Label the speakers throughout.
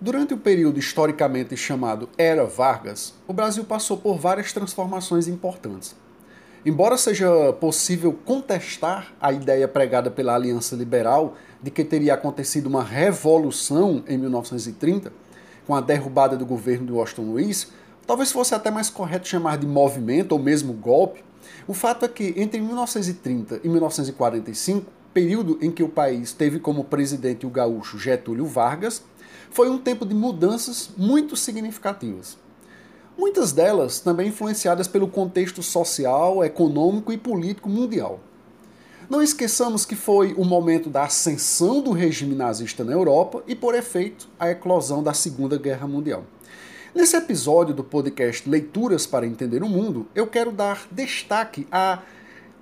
Speaker 1: Durante o período historicamente chamado Era Vargas, o Brasil passou por várias transformações importantes. Embora seja possível contestar a ideia pregada pela Aliança Liberal de que teria acontecido uma revolução em 1930, com a derrubada do governo de Washington Luiz, talvez fosse até mais correto chamar de movimento ou mesmo golpe, o fato é que entre 1930 e 1945, período em que o país teve como presidente o gaúcho Getúlio Vargas, foi um tempo de mudanças muito significativas. Muitas delas também influenciadas pelo contexto social, econômico e político mundial. Não esqueçamos que foi o momento da ascensão do regime nazista na Europa e, por efeito, a eclosão da Segunda Guerra Mundial. Nesse episódio do podcast Leituras para Entender o Mundo, eu quero dar destaque a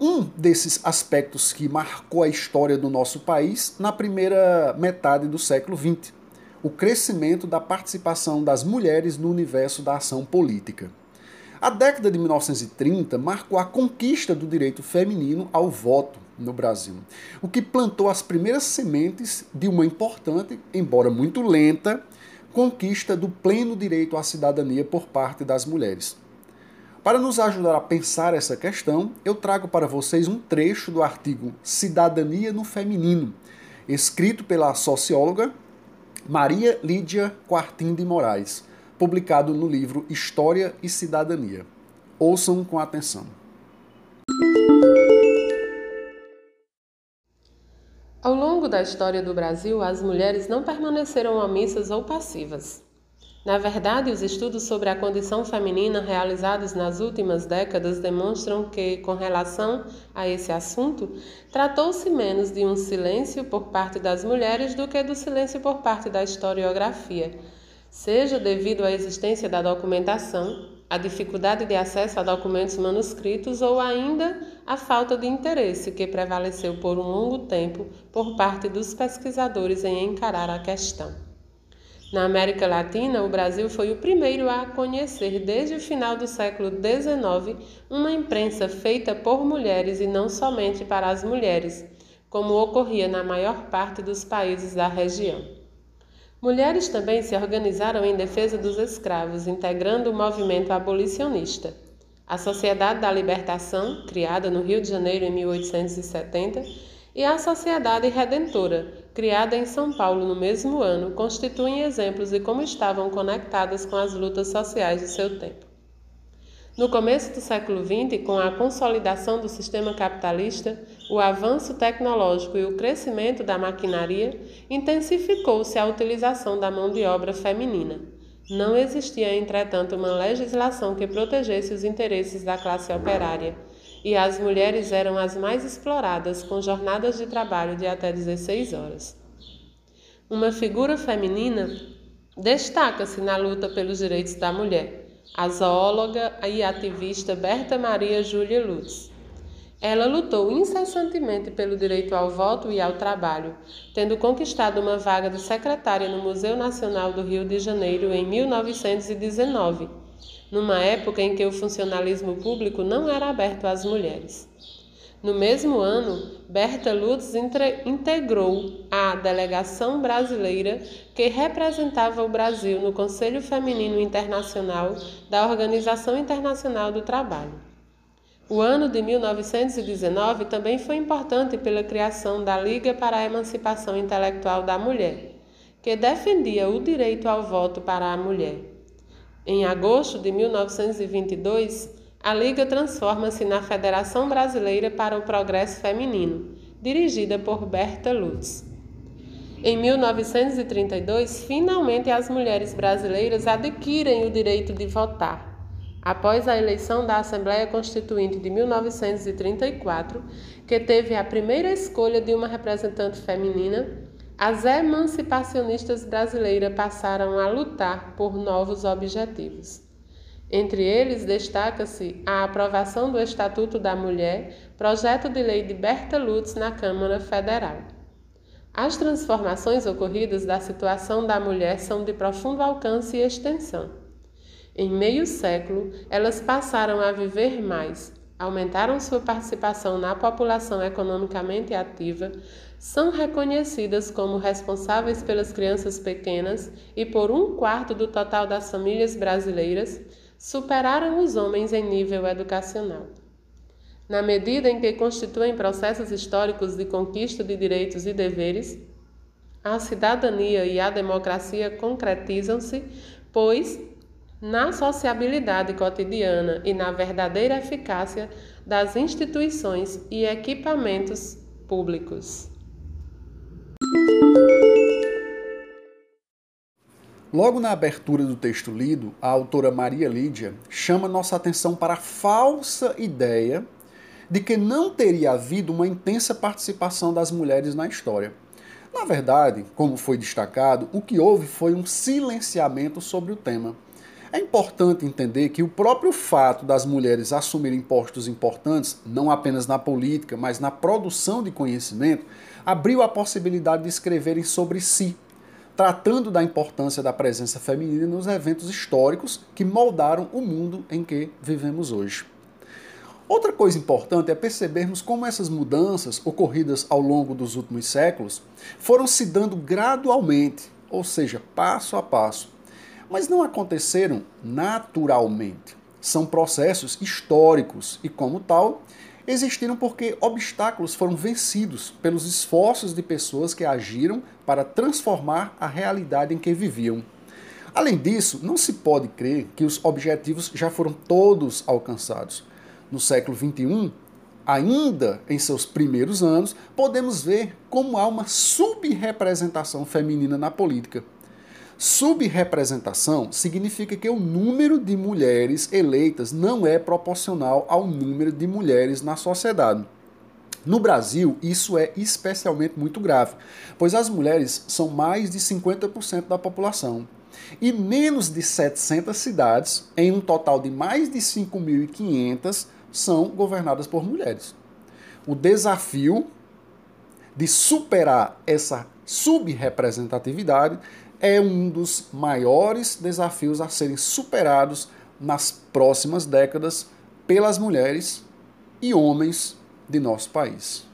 Speaker 1: um desses aspectos que marcou a história do nosso país na primeira metade do século XX o crescimento da participação das mulheres no universo da ação política. A década de 1930 marcou a conquista do direito feminino ao voto no Brasil, o que plantou as primeiras sementes de uma importante, embora muito lenta, conquista do pleno direito à cidadania por parte das mulheres. Para nos ajudar a pensar essa questão, eu trago para vocês um trecho do artigo Cidadania no Feminino, escrito pela socióloga Maria Lídia Quartim de Moraes, publicado no livro História e Cidadania. Ouçam com atenção.
Speaker 2: Ao longo da história do Brasil, as mulheres não permaneceram omissas ou passivas. Na verdade, os estudos sobre a condição feminina realizados nas últimas décadas demonstram que, com relação a esse assunto, tratou-se menos de um silêncio por parte das mulheres do que do silêncio por parte da historiografia, seja devido à existência da documentação, à dificuldade de acesso a documentos manuscritos ou ainda à falta de interesse que prevaleceu por um longo tempo por parte dos pesquisadores em encarar a questão. Na América Latina, o Brasil foi o primeiro a conhecer, desde o final do século XIX, uma imprensa feita por mulheres e não somente para as mulheres, como ocorria na maior parte dos países da região. Mulheres também se organizaram em defesa dos escravos, integrando o movimento abolicionista. A Sociedade da Libertação, criada no Rio de Janeiro em 1870, e a Sociedade Redentora, criada em São Paulo no mesmo ano, constituem exemplos de como estavam conectadas com as lutas sociais de seu tempo. No começo do século XX, com a consolidação do sistema capitalista, o avanço tecnológico e o crescimento da maquinaria, intensificou-se a utilização da mão de obra feminina. Não existia, entretanto, uma legislação que protegesse os interesses da classe operária e as mulheres eram as mais exploradas, com jornadas de trabalho de até 16 horas. Uma figura feminina destaca-se na luta pelos direitos da mulher, a zoóloga e ativista Berta Maria Júlia Lutz. Ela lutou incessantemente pelo direito ao voto e ao trabalho, tendo conquistado uma vaga de secretária no Museu Nacional do Rio de Janeiro em 1919 numa época em que o funcionalismo público não era aberto às mulheres. No mesmo ano, Berta Lutz integrou a delegação brasileira que representava o Brasil no Conselho Feminino Internacional da Organização Internacional do Trabalho. O ano de 1919 também foi importante pela criação da Liga para a Emancipação Intelectual da Mulher, que defendia o direito ao voto para a mulher. Em agosto de 1922, a Liga transforma-se na Federação Brasileira para o Progresso Feminino, dirigida por Berta Lutz. Em 1932, finalmente as mulheres brasileiras adquirem o direito de votar. Após a eleição da Assembleia Constituinte de 1934, que teve a primeira escolha de uma representante feminina, as emancipacionistas brasileiras passaram a lutar por novos objetivos. Entre eles, destaca-se a aprovação do Estatuto da Mulher, projeto de lei de Berta Lutz na Câmara Federal. As transformações ocorridas da situação da mulher são de profundo alcance e extensão. Em meio século, elas passaram a viver mais, aumentaram sua participação na população economicamente ativa, são reconhecidas como responsáveis pelas crianças pequenas e por um quarto do total das famílias brasileiras, superaram os homens em nível educacional. Na medida em que constituem processos históricos de conquista de direitos e deveres, a cidadania e a democracia concretizam-se, pois na sociabilidade cotidiana e na verdadeira eficácia das instituições e equipamentos públicos.
Speaker 1: Logo na abertura do texto lido, a autora Maria Lídia chama nossa atenção para a falsa ideia de que não teria havido uma intensa participação das mulheres na história. Na verdade, como foi destacado, o que houve foi um silenciamento sobre o tema. É importante entender que o próprio fato das mulheres assumirem postos importantes, não apenas na política, mas na produção de conhecimento, abriu a possibilidade de escreverem sobre si, tratando da importância da presença feminina nos eventos históricos que moldaram o mundo em que vivemos hoje. Outra coisa importante é percebermos como essas mudanças ocorridas ao longo dos últimos séculos foram se dando gradualmente, ou seja, passo a passo, mas não aconteceram naturalmente. São processos históricos e, como tal, existiram porque obstáculos foram vencidos pelos esforços de pessoas que agiram para transformar a realidade em que viviam. Além disso, não se pode crer que os objetivos já foram todos alcançados. No século XXI, ainda em seus primeiros anos, podemos ver como há uma subrepresentação feminina na política. Subrepresentação significa que o número de mulheres eleitas não é proporcional ao número de mulheres na sociedade. No Brasil, isso é especialmente muito grave, pois as mulheres são mais de 50% da população. E menos de 700 cidades, em um total de mais de 5.500, são governadas por mulheres. O desafio de superar essa subrepresentatividade é um dos maiores desafios a serem superados nas próximas décadas pelas mulheres e homens de nosso país.